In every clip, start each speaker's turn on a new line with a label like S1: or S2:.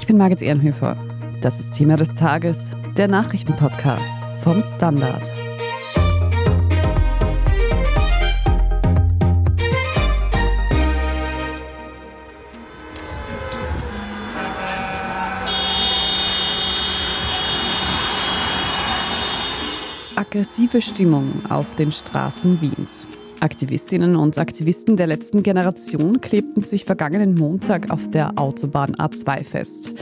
S1: Ich bin Margit Ehrenhöfer. Das ist Thema des Tages, der Nachrichtenpodcast vom Standard. Aggressive Stimmung auf den Straßen Wiens. Aktivistinnen und Aktivisten der letzten Generation klebten sich vergangenen Montag auf der Autobahn A2 fest.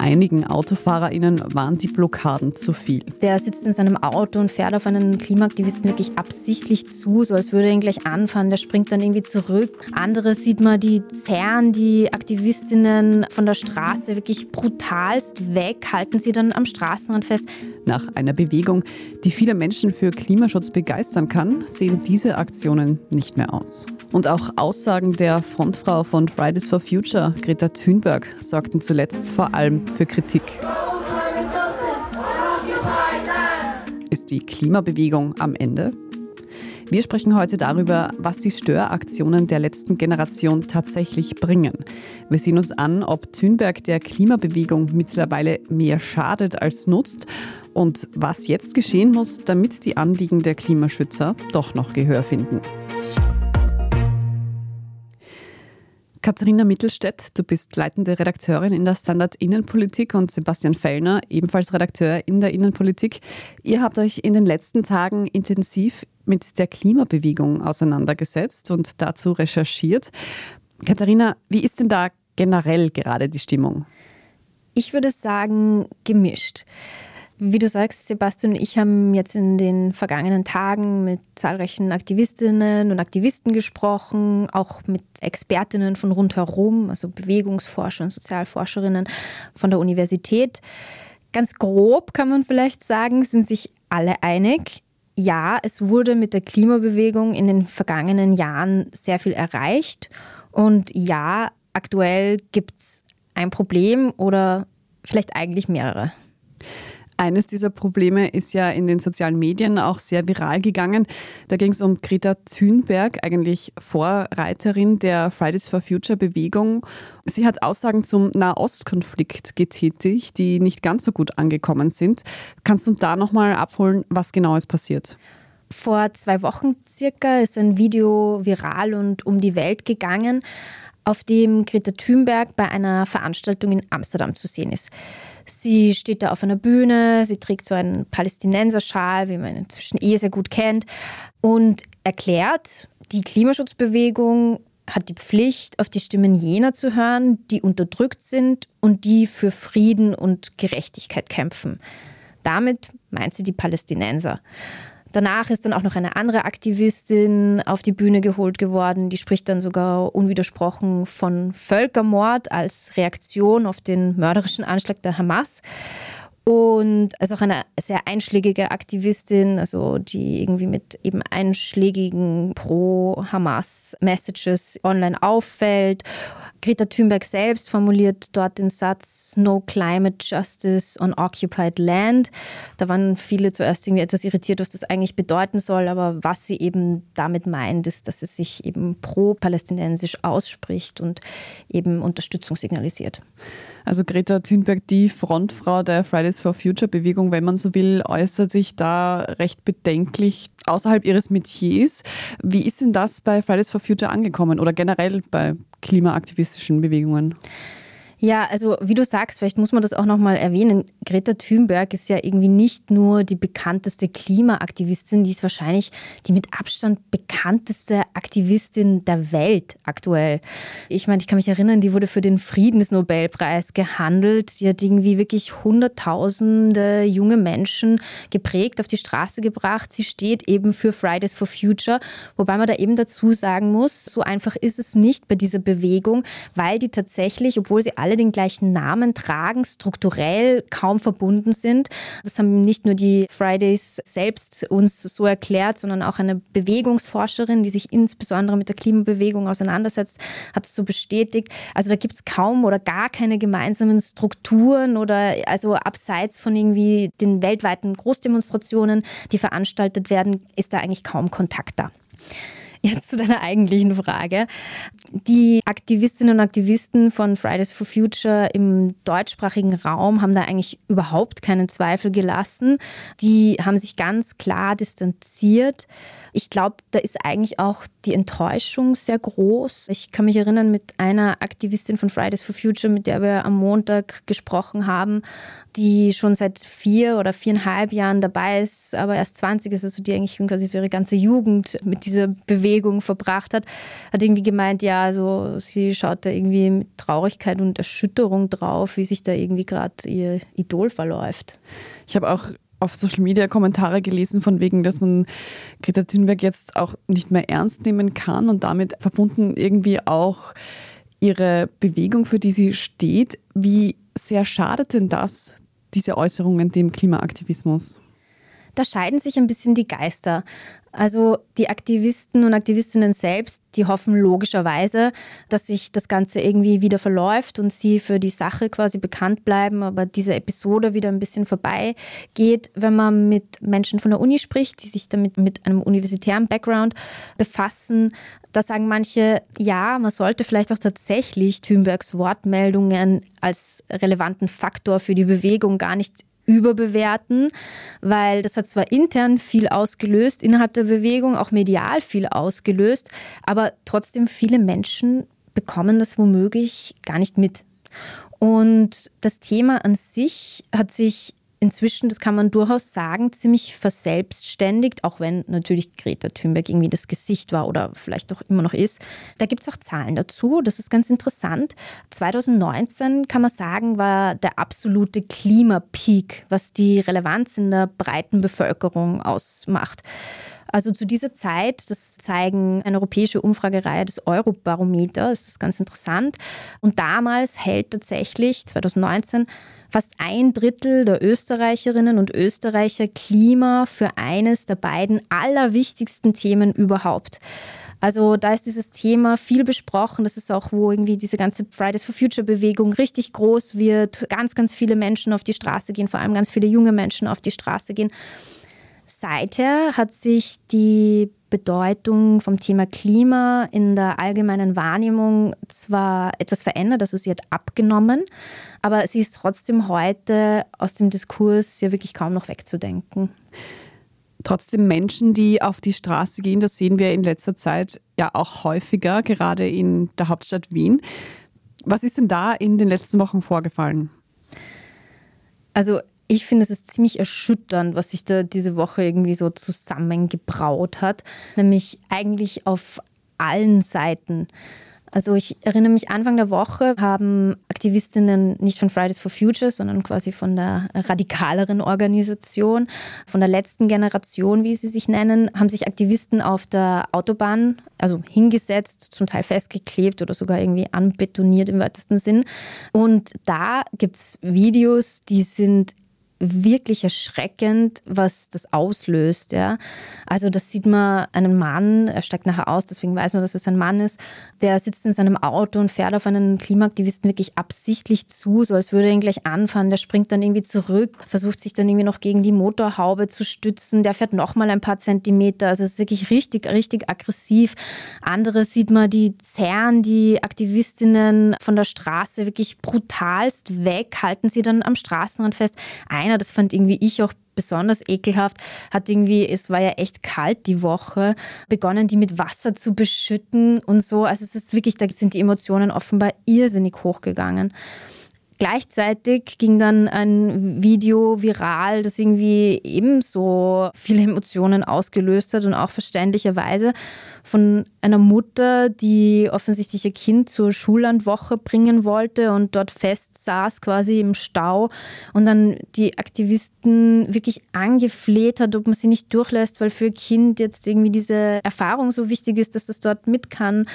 S1: Einigen AutofahrerInnen waren die Blockaden zu viel.
S2: Der sitzt in seinem Auto und fährt auf einen Klimaaktivisten wirklich absichtlich zu, so als würde er ihn gleich anfahren. Der springt dann irgendwie zurück. Andere sieht man, die zerren die Aktivistinnen von der Straße wirklich brutalst weg, halten sie dann am Straßenrand fest.
S1: Nach einer Bewegung, die viele Menschen für Klimaschutz begeistern kann, sehen diese Aktionen nicht mehr aus. Und auch Aussagen der Frontfrau von Fridays for Future, Greta Thunberg, sorgten zuletzt vor allem für Kritik. Ist die Klimabewegung am Ende? Wir sprechen heute darüber, was die Störaktionen der letzten Generation tatsächlich bringen. Wir sehen uns an, ob Thünberg der Klimabewegung mittlerweile mehr schadet als nutzt und was jetzt geschehen muss, damit die Anliegen der Klimaschützer doch noch Gehör finden. Katharina Mittelstädt, du bist leitende Redakteurin in der Standard Innenpolitik und Sebastian Fellner, ebenfalls Redakteur in der Innenpolitik. Ihr habt euch in den letzten Tagen intensiv mit der Klimabewegung auseinandergesetzt und dazu recherchiert. Katharina, wie ist denn da generell gerade die Stimmung?
S2: Ich würde sagen, gemischt. Wie du sagst, Sebastian ich haben jetzt in den vergangenen Tagen mit zahlreichen Aktivistinnen und Aktivisten gesprochen, auch mit Expertinnen von rundherum, also Bewegungsforscher und Sozialforscherinnen von der Universität. Ganz grob kann man vielleicht sagen, sind sich alle einig. Ja, es wurde mit der Klimabewegung in den vergangenen Jahren sehr viel erreicht. Und ja, aktuell gibt es ein Problem oder vielleicht eigentlich mehrere.
S1: Eines dieser Probleme ist ja in den sozialen Medien auch sehr viral gegangen. Da ging es um Greta Thunberg, eigentlich Vorreiterin der Fridays for Future Bewegung. Sie hat Aussagen zum Nahostkonflikt getätigt, die nicht ganz so gut angekommen sind. Kannst du da nochmal abholen, was genau ist passiert?
S2: Vor zwei Wochen circa ist ein Video viral und um die Welt gegangen, auf dem Greta Thunberg bei einer Veranstaltung in Amsterdam zu sehen ist. Sie steht da auf einer Bühne, sie trägt so einen Palästinenserschal, wie man inzwischen eh sehr gut kennt, und erklärt, die Klimaschutzbewegung hat die Pflicht, auf die Stimmen jener zu hören, die unterdrückt sind und die für Frieden und Gerechtigkeit kämpfen. Damit meint sie die Palästinenser. Danach ist dann auch noch eine andere Aktivistin auf die Bühne geholt geworden. Die spricht dann sogar unwidersprochen von Völkermord als Reaktion auf den mörderischen Anschlag der Hamas. Und als auch eine sehr einschlägige Aktivistin, also die irgendwie mit eben einschlägigen Pro-Hamas-Messages online auffällt. Greta Thunberg selbst formuliert dort den Satz No Climate Justice on Occupied Land. Da waren viele zuerst irgendwie etwas irritiert, was das eigentlich bedeuten soll, aber was sie eben damit meint, ist, dass es sich eben pro-palästinensisch ausspricht und eben Unterstützung signalisiert.
S1: Also Greta Thunberg, die Frontfrau der Fridays for Future Bewegung, wenn man so will, äußert sich da recht bedenklich außerhalb ihres Metiers. Wie ist denn das bei Fridays for Future angekommen oder generell bei klimaaktivistischen Bewegungen?
S2: Ja, also wie du sagst, vielleicht muss man das auch nochmal erwähnen. Greta Thunberg ist ja irgendwie nicht nur die bekannteste Klimaaktivistin, die ist wahrscheinlich die mit Abstand bekannteste Aktivistin der Welt aktuell. Ich meine, ich kann mich erinnern, die wurde für den Friedensnobelpreis gehandelt. Die hat irgendwie wirklich hunderttausende junge Menschen geprägt, auf die Straße gebracht. Sie steht eben für Fridays for Future, wobei man da eben dazu sagen muss, so einfach ist es nicht bei dieser Bewegung, weil die tatsächlich, obwohl sie alle alle den gleichen Namen tragen, strukturell kaum verbunden sind. Das haben nicht nur die Fridays selbst uns so erklärt, sondern auch eine Bewegungsforscherin, die sich insbesondere mit der Klimabewegung auseinandersetzt, hat es so bestätigt. Also da gibt es kaum oder gar keine gemeinsamen Strukturen oder also abseits von irgendwie den weltweiten Großdemonstrationen, die veranstaltet werden, ist da eigentlich kaum Kontakt da. Jetzt zu deiner eigentlichen Frage. Die Aktivistinnen und Aktivisten von Fridays for Future im deutschsprachigen Raum haben da eigentlich überhaupt keinen Zweifel gelassen. Die haben sich ganz klar distanziert. Ich glaube, da ist eigentlich auch die Enttäuschung sehr groß. Ich kann mich erinnern mit einer Aktivistin von Fridays for Future, mit der wir am Montag gesprochen haben, die schon seit vier oder viereinhalb Jahren dabei ist, aber erst 20 ist, also die eigentlich quasi so ihre ganze Jugend mit dieser Bewegung verbracht hat, hat irgendwie gemeint, ja, also sie schaut da irgendwie mit Traurigkeit und Erschütterung drauf, wie sich da irgendwie gerade ihr Idol verläuft.
S1: Ich habe auch auf Social Media Kommentare gelesen, von wegen, dass man Greta Thunberg jetzt auch nicht mehr ernst nehmen kann und damit verbunden irgendwie auch ihre Bewegung, für die sie steht. Wie sehr schadet denn das, diese Äußerungen dem Klimaaktivismus?
S2: Da scheiden sich ein bisschen die Geister. Also die Aktivisten und Aktivistinnen selbst, die hoffen logischerweise, dass sich das Ganze irgendwie wieder verläuft und sie für die Sache quasi bekannt bleiben, aber diese Episode wieder ein bisschen vorbeigeht. Wenn man mit Menschen von der Uni spricht, die sich damit mit einem universitären Background befassen, da sagen manche, ja, man sollte vielleicht auch tatsächlich Thünbergs Wortmeldungen als relevanten Faktor für die Bewegung gar nicht überbewerten, weil das hat zwar intern viel ausgelöst, innerhalb der Bewegung auch medial viel ausgelöst, aber trotzdem viele Menschen bekommen das womöglich gar nicht mit. Und das Thema an sich hat sich inzwischen, das kann man durchaus sagen, ziemlich verselbstständigt, auch wenn natürlich Greta Thunberg irgendwie das Gesicht war oder vielleicht auch immer noch ist. Da gibt es auch Zahlen dazu, das ist ganz interessant. 2019 kann man sagen, war der absolute Klimapeak, was die Relevanz in der breiten Bevölkerung ausmacht. Also zu dieser Zeit, das zeigen eine europäische Umfragereihe des Eurobarometer, das ist ganz interessant. Und damals hält tatsächlich 2019 fast ein Drittel der Österreicherinnen und Österreicher Klima für eines der beiden allerwichtigsten Themen überhaupt. Also da ist dieses Thema viel besprochen. Das ist auch, wo irgendwie diese ganze Fridays for Future Bewegung richtig groß wird. Ganz, ganz viele Menschen auf die Straße gehen, vor allem ganz viele junge Menschen auf die Straße gehen. Seither hat sich die Bedeutung vom Thema Klima in der allgemeinen Wahrnehmung zwar etwas verändert, also sie hat abgenommen, aber sie ist trotzdem heute aus dem Diskurs ja wirklich kaum noch wegzudenken.
S1: Trotzdem Menschen, die auf die Straße gehen, das sehen wir in letzter Zeit ja auch häufiger, gerade in der Hauptstadt Wien. Was ist denn da in den letzten Wochen vorgefallen?
S2: Also ich finde, es ist ziemlich erschütternd, was sich da diese Woche irgendwie so zusammengebraut hat. Nämlich eigentlich auf allen Seiten. Also ich erinnere mich, Anfang der Woche haben Aktivistinnen nicht von Fridays for Future, sondern quasi von der radikaleren Organisation, von der letzten Generation, wie sie sich nennen, haben sich Aktivisten auf der Autobahn, also hingesetzt, zum Teil festgeklebt oder sogar irgendwie anbetoniert im weitesten Sinn. Und da gibt es Videos, die sind wirklich erschreckend, was das auslöst. Ja. Also das sieht man einen Mann, er steigt nachher aus, deswegen weiß man, dass es ein Mann ist, der sitzt in seinem Auto und fährt auf einen Klimaaktivisten wirklich absichtlich zu, so als würde er ihn gleich anfahren. Der springt dann irgendwie zurück, versucht sich dann irgendwie noch gegen die Motorhaube zu stützen, der fährt nochmal ein paar Zentimeter. Also es ist wirklich richtig, richtig aggressiv. Andere sieht man, die zerren die Aktivistinnen von der Straße wirklich brutalst weg, halten sie dann am Straßenrand fest. Ein einer, das fand irgendwie ich auch besonders ekelhaft, hat irgendwie, es war ja echt kalt die Woche, begonnen, die mit Wasser zu beschütten und so. Also es ist wirklich, da sind die Emotionen offenbar irrsinnig hochgegangen. Gleichzeitig ging dann ein Video viral, das irgendwie ebenso viele Emotionen ausgelöst hat und auch verständlicherweise von einer Mutter, die offensichtlich ihr Kind zur Schullandwoche bringen wollte und dort fest saß quasi im Stau und dann die Aktivisten wirklich angefleht hat, ob man sie nicht durchlässt, weil für ihr Kind jetzt irgendwie diese Erfahrung so wichtig ist, dass das dort mit kann.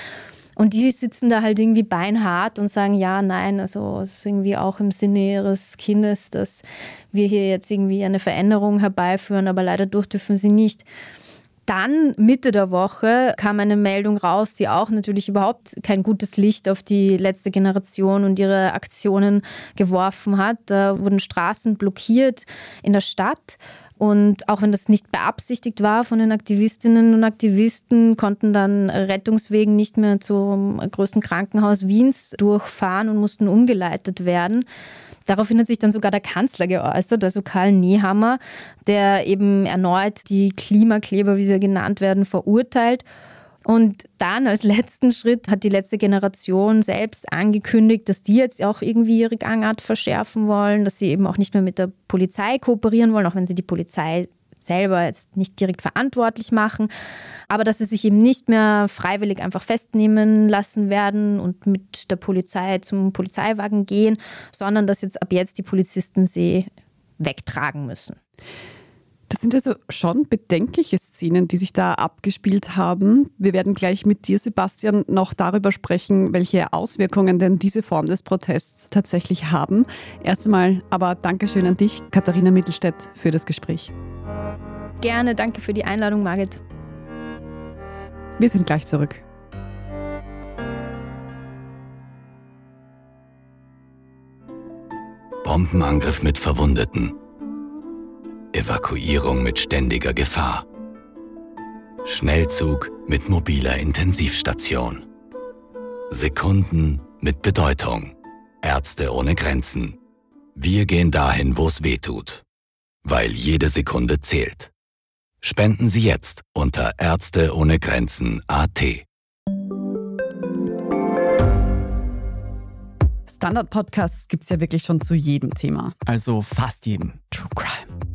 S2: Und die sitzen da halt irgendwie beinhart und sagen, ja, nein, also es ist irgendwie auch im Sinne ihres Kindes, dass wir hier jetzt irgendwie eine Veränderung herbeiführen, aber leider durch dürfen sie nicht. Dann Mitte der Woche kam eine Meldung raus, die auch natürlich überhaupt kein gutes Licht auf die letzte Generation und ihre Aktionen geworfen hat. Da wurden Straßen blockiert in der Stadt Und auch wenn das nicht beabsichtigt war von den Aktivistinnen und Aktivisten, konnten dann Rettungswegen nicht mehr zum größten Krankenhaus Wiens durchfahren und mussten umgeleitet werden. Daraufhin hat sich dann sogar der Kanzler geäußert, also Karl Nehammer, der eben erneut die Klimakleber, wie sie genannt werden, verurteilt. Und dann als letzten Schritt hat die letzte Generation selbst angekündigt, dass die jetzt auch irgendwie ihre Gangart verschärfen wollen, dass sie eben auch nicht mehr mit der Polizei kooperieren wollen, auch wenn sie die Polizei selber jetzt nicht direkt verantwortlich machen, aber dass sie sich eben nicht mehr freiwillig einfach festnehmen lassen werden und mit der Polizei zum Polizeiwagen gehen, sondern dass jetzt ab jetzt die Polizisten sie wegtragen müssen.
S1: Das sind also schon bedenkliche Szenen, die sich da abgespielt haben. Wir werden gleich mit dir, Sebastian, noch darüber sprechen, welche Auswirkungen denn diese Form des Protests tatsächlich haben. Erst einmal aber Dankeschön an dich, Katharina Mittelstädt, für das Gespräch.
S2: Gerne, danke für die Einladung, Margit.
S1: Wir sind gleich zurück.
S3: Bombenangriff mit Verwundeten. Evakuierung mit ständiger Gefahr. Schnellzug mit mobiler Intensivstation. Sekunden mit Bedeutung. Ärzte ohne Grenzen. Wir gehen dahin, wo es weh tut. Weil jede Sekunde zählt. Spenden Sie jetzt unter Ärzte ohne Grenzen AT.
S1: Standard-Podcasts gibt es ja wirklich schon zu jedem Thema.
S4: Also fast jedem.
S1: True Crime.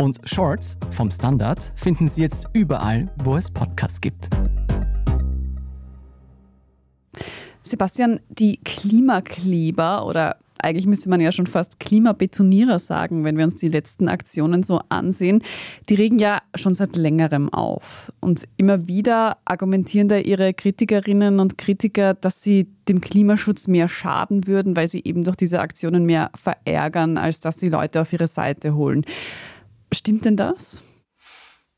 S4: Und Shorts vom Standard finden Sie jetzt überall, wo es Podcasts gibt.
S1: Sebastian, die Klimakleber oder eigentlich müsste man ja schon fast Klimabetonierer sagen, wenn wir uns die letzten Aktionen so ansehen, die regen ja schon seit längerem auf. Und immer wieder argumentieren da ihre Kritikerinnen und Kritiker, dass sie dem Klimaschutz mehr schaden würden, weil sie eben durch diese Aktionen mehr verärgern, als dass die Leute auf ihre Seite holen. Stimmt denn das?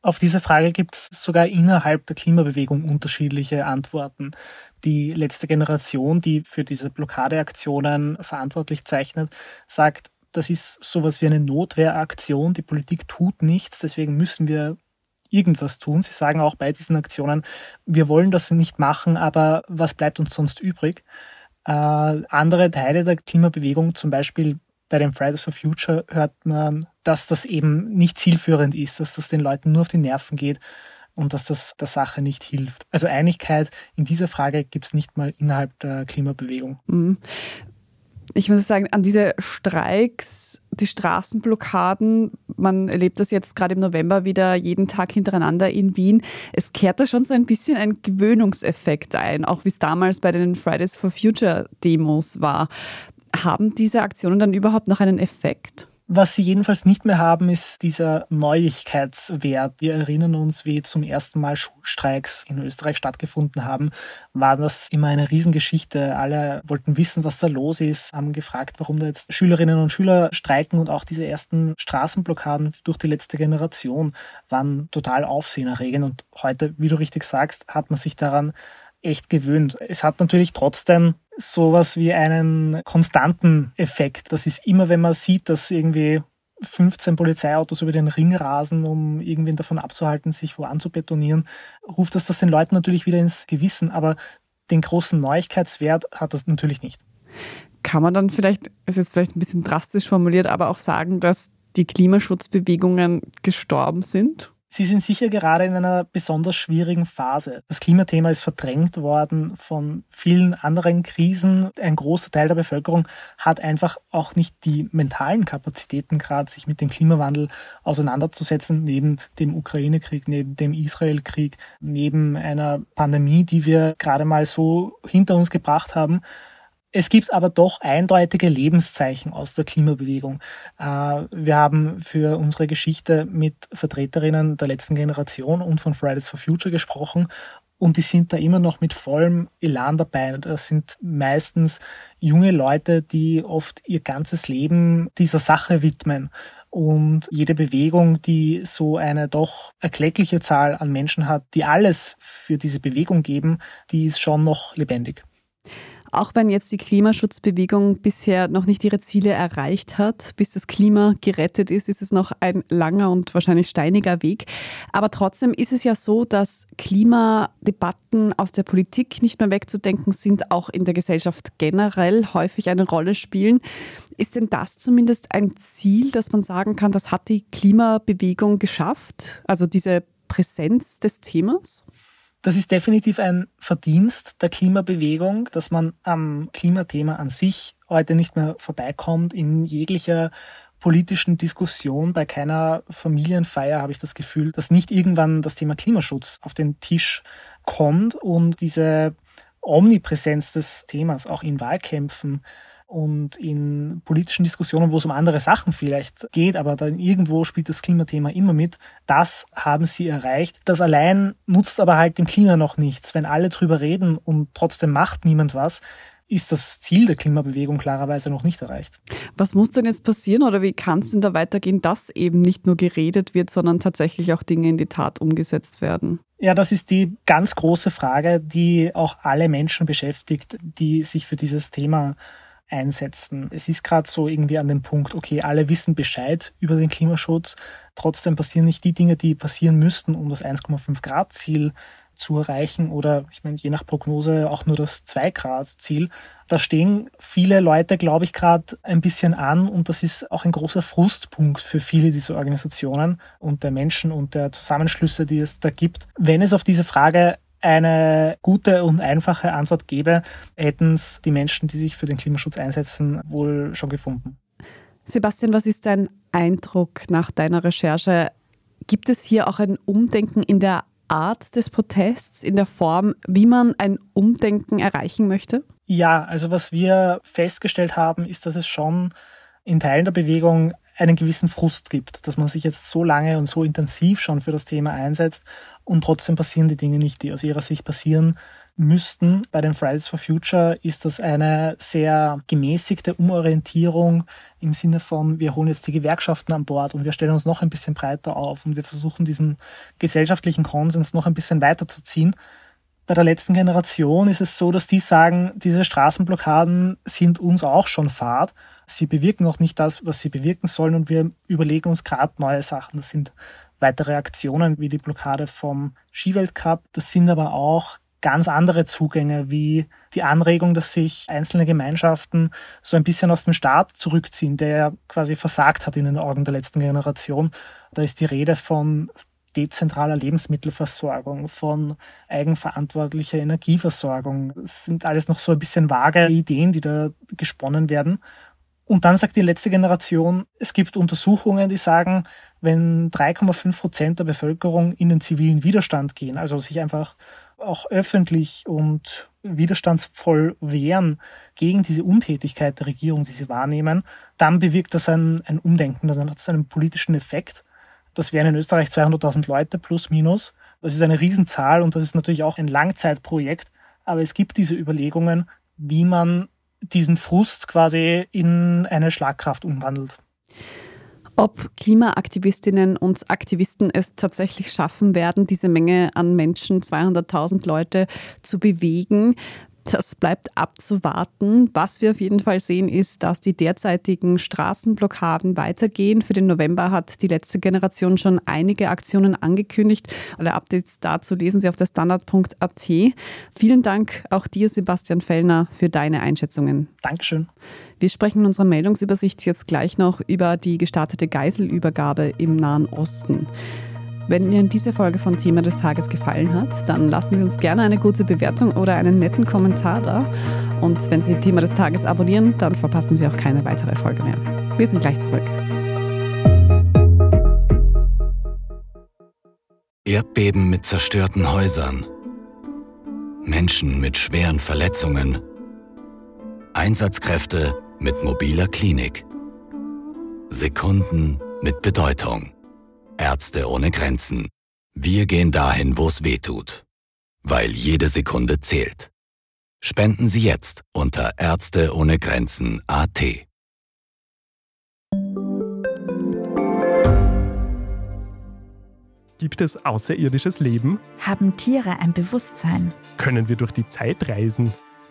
S5: Auf diese Frage gibt es sogar innerhalb der Klimabewegung unterschiedliche Antworten. Die letzte Generation, die für diese Blockadeaktionen verantwortlich zeichnet, sagt, das ist sowas wie eine Notwehraktion. Die Politik tut nichts, deswegen müssen wir irgendwas tun. Sie sagen auch bei diesen Aktionen, wir wollen das nicht machen, aber was bleibt uns sonst übrig? Äh, andere Teile der Klimabewegung, zum Beispiel bei den Fridays for Future hört man, dass das eben nicht zielführend ist, dass das den Leuten nur auf die Nerven geht und dass das der Sache nicht hilft. Also Einigkeit in dieser Frage gibt es nicht mal innerhalb der Klimabewegung.
S1: Mhm. Ich muss sagen, an diese Streiks, die Straßenblockaden, man erlebt das jetzt gerade im November wieder jeden Tag hintereinander in Wien. Es kehrt da schon so ein bisschen ein Gewöhnungseffekt ein, auch wie es damals bei den Fridays for Future Demos war. Haben diese Aktionen dann überhaupt noch einen Effekt?
S5: Was sie jedenfalls nicht mehr haben, ist dieser Neuigkeitswert. Wir erinnern uns, wie zum ersten Mal Schulstreiks in Österreich stattgefunden haben, war das immer eine Riesengeschichte. Alle wollten wissen, was da los ist, haben gefragt, warum da jetzt Schülerinnen und Schüler streiken und auch diese ersten Straßenblockaden durch die letzte Generation waren total aufsehenerregend. Und heute, wie du richtig sagst, hat man sich daran echt gewöhnt. Es hat natürlich trotzdem sowas wie einen konstanten Effekt. Das ist immer, wenn man sieht, dass irgendwie 15 Polizeiautos über den Ring rasen, um irgendwen davon abzuhalten, sich wo anzubetonieren, ruft das das den Leuten natürlich wieder ins Gewissen. Aber den großen Neuigkeitswert hat das natürlich nicht.
S1: Kann man dann vielleicht, ist jetzt vielleicht ein bisschen drastisch formuliert, aber auch sagen, dass die Klimaschutzbewegungen gestorben sind?
S5: Sie sind sicher gerade in einer besonders schwierigen Phase. Das Klimathema ist verdrängt worden von vielen anderen Krisen. Ein großer Teil der Bevölkerung hat einfach auch nicht die mentalen Kapazitäten, gerade sich mit dem Klimawandel auseinanderzusetzen, neben dem Ukraine-Krieg, neben dem Israel-Krieg, neben einer Pandemie, die wir gerade mal so hinter uns gebracht haben. Es gibt aber doch eindeutige Lebenszeichen aus der Klimabewegung. Äh, wir haben für unsere Geschichte mit Vertreterinnen der letzten Generation und von Fridays for Future gesprochen und die sind da immer noch mit vollem Elan dabei. Das sind meistens junge Leute, die oft ihr ganzes Leben dieser Sache widmen. Und jede Bewegung, die so eine doch erkleckliche Zahl an Menschen hat, die alles für diese Bewegung geben, die ist schon noch lebendig.
S1: Auch wenn jetzt die Klimaschutzbewegung bisher noch nicht ihre Ziele erreicht hat, bis das Klima gerettet ist, ist es noch ein langer und wahrscheinlich steiniger Weg. Aber trotzdem ist es ja so, dass Klimadebatten aus der Politik nicht mehr wegzudenken sind, auch in der Gesellschaft generell häufig eine Rolle spielen. Ist denn das zumindest ein Ziel, dass man sagen kann, das hat die Klimabewegung geschafft? Also diese Präsenz des Themas?
S5: Das ist definitiv ein Verdienst der Klimabewegung, dass man am Klimathema an sich heute nicht mehr vorbeikommt. In jeglicher politischen Diskussion, bei keiner Familienfeier habe ich das Gefühl, dass nicht irgendwann das Thema Klimaschutz auf den Tisch kommt und diese Omnipräsenz des Themas auch in Wahlkämpfen und in politischen Diskussionen, wo es um andere Sachen vielleicht geht, aber dann irgendwo spielt das Klimathema immer mit. Das haben sie erreicht. Das allein nutzt aber halt dem Klima noch nichts. Wenn alle drüber reden und trotzdem macht niemand was, ist das Ziel der Klimabewegung klarerweise noch nicht erreicht.
S1: Was muss denn jetzt passieren oder wie kann es denn da weitergehen, dass eben nicht nur geredet wird, sondern tatsächlich auch Dinge in die Tat umgesetzt werden?
S5: Ja, das ist die ganz große Frage, die auch alle Menschen beschäftigt, die sich für dieses Thema einsetzen. Es ist gerade so irgendwie an dem Punkt, okay, alle wissen Bescheid über den Klimaschutz, trotzdem passieren nicht die Dinge, die passieren müssten, um das 1,5 Grad Ziel zu erreichen oder ich meine, je nach Prognose auch nur das 2 Grad Ziel. Da stehen viele Leute, glaube ich, gerade ein bisschen an und das ist auch ein großer Frustpunkt für viele dieser Organisationen und der Menschen und der Zusammenschlüsse, die es da gibt. Wenn es auf diese Frage eine gute und einfache Antwort gäbe, hätten es die Menschen, die sich für den Klimaschutz einsetzen, wohl schon gefunden.
S1: Sebastian, was ist dein Eindruck nach deiner Recherche? Gibt es hier auch ein Umdenken in der Art des Protests, in der Form, wie man ein Umdenken erreichen möchte?
S5: Ja, also was wir festgestellt haben, ist, dass es schon in Teilen der Bewegung einen gewissen Frust gibt, dass man sich jetzt so lange und so intensiv schon für das Thema einsetzt und trotzdem passieren die Dinge nicht, die aus ihrer Sicht passieren müssten. Bei den Fridays for Future ist das eine sehr gemäßigte Umorientierung im Sinne von, wir holen jetzt die Gewerkschaften an Bord und wir stellen uns noch ein bisschen breiter auf und wir versuchen diesen gesellschaftlichen Konsens noch ein bisschen weiterzuziehen. Bei der letzten Generation ist es so, dass die sagen, diese Straßenblockaden sind uns auch schon fad. Sie bewirken auch nicht das, was sie bewirken sollen und wir überlegen uns gerade neue Sachen. Das sind weitere Aktionen wie die Blockade vom Skiweltcup. Das sind aber auch ganz andere Zugänge wie die Anregung, dass sich einzelne Gemeinschaften so ein bisschen aus dem Staat zurückziehen, der quasi versagt hat in den Augen der letzten Generation. Da ist die Rede von dezentraler Lebensmittelversorgung, von eigenverantwortlicher Energieversorgung. Das sind alles noch so ein bisschen vage Ideen, die da gesponnen werden. Und dann sagt die letzte Generation, es gibt Untersuchungen, die sagen, wenn 3,5 Prozent der Bevölkerung in den zivilen Widerstand gehen, also sich einfach auch öffentlich und widerstandsvoll wehren gegen diese Untätigkeit der Regierung, die sie wahrnehmen, dann bewirkt das ein, ein Umdenken, dann hat es einen politischen Effekt. Das wären in Österreich 200.000 Leute plus minus. Das ist eine Riesenzahl und das ist natürlich auch ein Langzeitprojekt. Aber es gibt diese Überlegungen, wie man diesen Frust quasi in eine Schlagkraft umwandelt.
S1: Ob Klimaaktivistinnen und Aktivisten es tatsächlich schaffen werden, diese Menge an Menschen, 200.000 Leute, zu bewegen, das bleibt abzuwarten. Was wir auf jeden Fall sehen, ist, dass die derzeitigen Straßenblockaden weitergehen. Für den November hat die letzte Generation schon einige Aktionen angekündigt. Alle Updates dazu lesen Sie auf der Standard.at. Vielen Dank auch dir, Sebastian Fellner, für deine Einschätzungen.
S5: Dankeschön.
S1: Wir sprechen in unserer Meldungsübersicht jetzt gleich noch über die gestartete Geiselübergabe im Nahen Osten. Wenn Ihnen diese Folge von Thema des Tages gefallen hat, dann lassen Sie uns gerne eine gute Bewertung oder einen netten Kommentar da. Und wenn Sie Thema des Tages abonnieren, dann verpassen Sie auch keine weitere Folge mehr. Wir sind gleich zurück.
S3: Erdbeben mit zerstörten Häusern. Menschen mit schweren Verletzungen. Einsatzkräfte mit mobiler Klinik. Sekunden mit Bedeutung. Ärzte ohne Grenzen. Wir gehen dahin, wo es weh tut. Weil jede Sekunde zählt. Spenden Sie jetzt unter Ärzte ohne Grenzen AT.
S6: Gibt es außerirdisches Leben?
S7: Haben Tiere ein Bewusstsein?
S6: Können wir durch die Zeit reisen?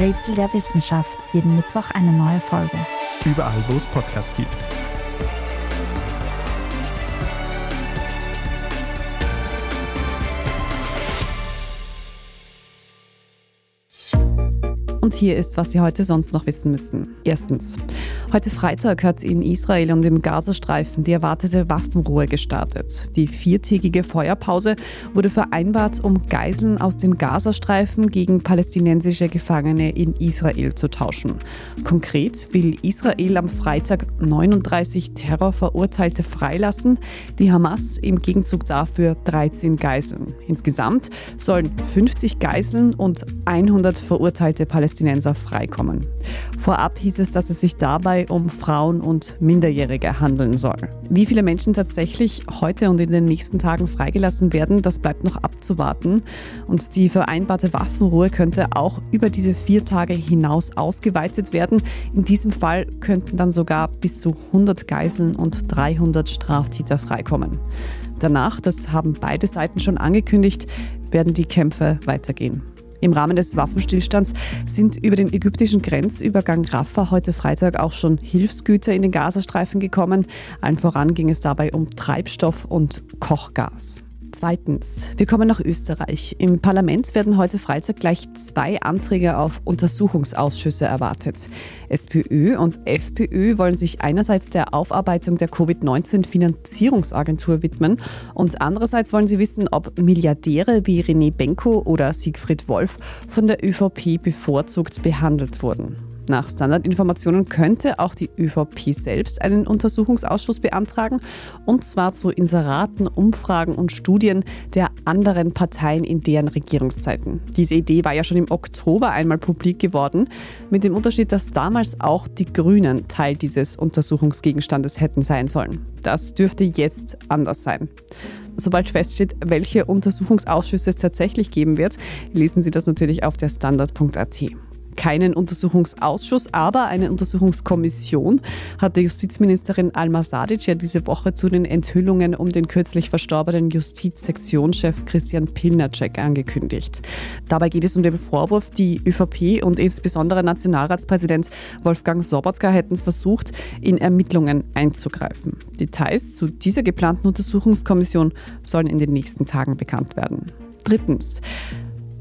S7: Rätsel der Wissenschaft. Jeden Mittwoch eine neue Folge.
S6: Überall, wo es Podcasts gibt.
S1: Und hier ist, was Sie heute sonst noch wissen müssen. Erstens. Heute Freitag hat in Israel und im Gazastreifen die erwartete Waffenruhe gestartet. Die viertägige Feuerpause wurde vereinbart, um Geiseln aus dem Gazastreifen gegen palästinensische Gefangene in Israel zu tauschen. Konkret will Israel am Freitag 39 Terrorverurteilte freilassen, die Hamas im Gegenzug dafür 13 Geiseln. Insgesamt sollen 50 Geiseln und 100 verurteilte Palästinenser freikommen. Vorab hieß es, dass es sich dabei um Frauen und Minderjährige handeln soll. Wie viele Menschen tatsächlich heute und in den nächsten Tagen freigelassen werden, das bleibt noch abzuwarten. Und die vereinbarte Waffenruhe könnte auch über diese vier Tage hinaus ausgeweitet werden. In diesem Fall könnten dann sogar bis zu 100 Geiseln und 300 Straftäter freikommen. Danach, das haben beide Seiten schon angekündigt, werden die Kämpfe weitergehen. Im Rahmen des Waffenstillstands sind über den ägyptischen Grenzübergang Rafah heute Freitag auch schon Hilfsgüter in den Gazastreifen gekommen. Allen voran ging es dabei um Treibstoff und Kochgas. Zweitens, wir kommen nach Österreich. Im Parlament werden heute Freitag gleich zwei Anträge auf Untersuchungsausschüsse erwartet. SPÖ und FPÖ wollen sich einerseits der Aufarbeitung der Covid-19-Finanzierungsagentur widmen und andererseits wollen sie wissen, ob Milliardäre wie René Benko oder Siegfried Wolf von der ÖVP bevorzugt behandelt wurden. Nach Standardinformationen könnte auch die ÖVP selbst einen Untersuchungsausschuss beantragen, und zwar zu Inseraten, Umfragen und Studien der anderen Parteien in deren Regierungszeiten. Diese Idee war ja schon im Oktober einmal publik geworden, mit dem Unterschied, dass damals auch die Grünen Teil dieses Untersuchungsgegenstandes hätten sein sollen. Das dürfte jetzt anders sein. Sobald feststeht, welche Untersuchungsausschüsse es tatsächlich geben wird, lesen Sie das natürlich auf der Standard.at keinen Untersuchungsausschuss, aber eine Untersuchungskommission hat der Justizministerin Alma Sadic ja diese Woche zu den Enthüllungen um den kürzlich verstorbenen Justizsektionschef Christian Pilnacek angekündigt. Dabei geht es um den Vorwurf, die ÖVP und insbesondere Nationalratspräsident Wolfgang Sobotka hätten versucht, in Ermittlungen einzugreifen. Details zu dieser geplanten Untersuchungskommission sollen in den nächsten Tagen bekannt werden. Drittens.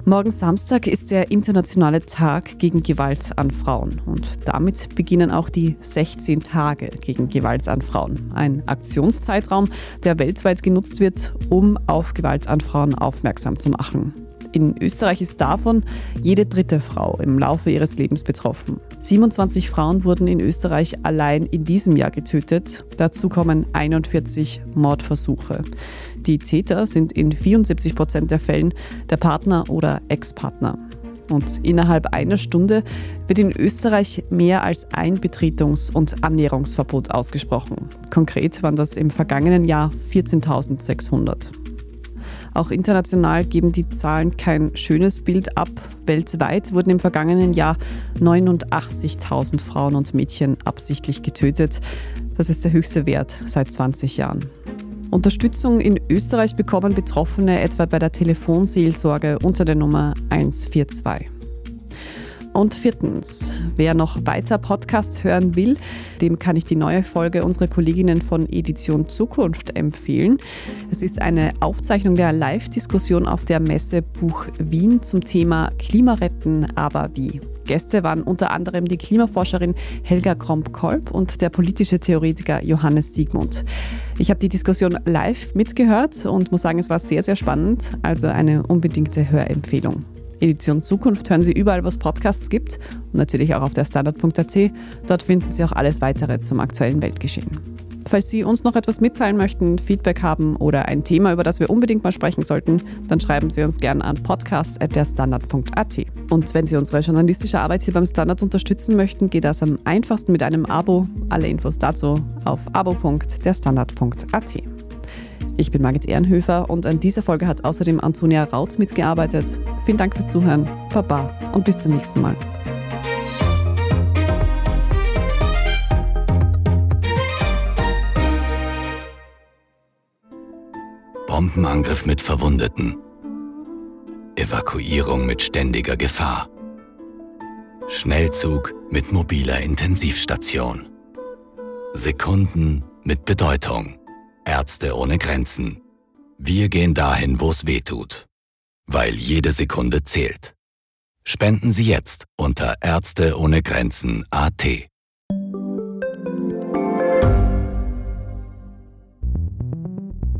S1: Morgen Samstag ist der internationale Tag gegen Gewalt an Frauen und damit beginnen auch die 16 Tage gegen Gewalt an Frauen. Ein Aktionszeitraum, der weltweit genutzt wird, um auf Gewalt an Frauen aufmerksam zu machen. In Österreich ist davon jede dritte Frau im Laufe ihres Lebens betroffen. 27 Frauen wurden in Österreich allein in diesem Jahr getötet. Dazu kommen 41 Mordversuche. Die Täter sind in 74 Prozent der Fällen der Partner oder Ex-Partner. Und innerhalb einer Stunde wird in Österreich mehr als ein Betretungs- und Annäherungsverbot ausgesprochen. Konkret waren das im vergangenen Jahr 14.600. Auch international geben die Zahlen kein schönes Bild ab. Weltweit wurden im vergangenen Jahr 89.000 Frauen und Mädchen absichtlich getötet. Das ist der höchste Wert seit 20 Jahren. Unterstützung in Österreich bekommen Betroffene etwa bei der Telefonseelsorge unter der Nummer 142. Und viertens, wer noch weiter Podcasts hören will, dem kann ich die neue Folge unserer Kolleginnen von Edition Zukunft empfehlen. Es ist eine Aufzeichnung der Live-Diskussion auf der Messe Buch Wien zum Thema Klimaretten, aber wie? Gäste waren unter anderem die Klimaforscherin Helga Kromp-Kolb und der politische Theoretiker Johannes Siegmund. Ich habe die Diskussion live mitgehört und muss sagen, es war sehr, sehr spannend, also eine unbedingte Hörempfehlung. Edition Zukunft hören Sie überall, wo es Podcasts gibt und natürlich auch auf der Standard.at. Dort finden Sie auch alles weitere zum aktuellen Weltgeschehen. Falls Sie uns noch etwas mitteilen möchten, Feedback haben oder ein Thema, über das wir unbedingt mal sprechen sollten, dann schreiben Sie uns gerne an podcast.derstandard.at. Und wenn Sie unsere journalistische Arbeit hier beim Standard unterstützen möchten, geht das am einfachsten mit einem Abo. Alle Infos dazu auf abo.derstandard.at. Ich bin Margit Ehrenhöfer und an dieser Folge hat außerdem Antonia Raut mitgearbeitet. Vielen Dank fürs Zuhören, Baba und bis zum nächsten Mal.
S3: Bombenangriff mit Verwundeten. Evakuierung mit ständiger Gefahr. Schnellzug mit mobiler Intensivstation. Sekunden mit Bedeutung. Ärzte ohne Grenzen. Wir gehen dahin, wo es weh tut. Weil jede Sekunde zählt. Spenden Sie jetzt unter Ärzte ohne Grenzen AT.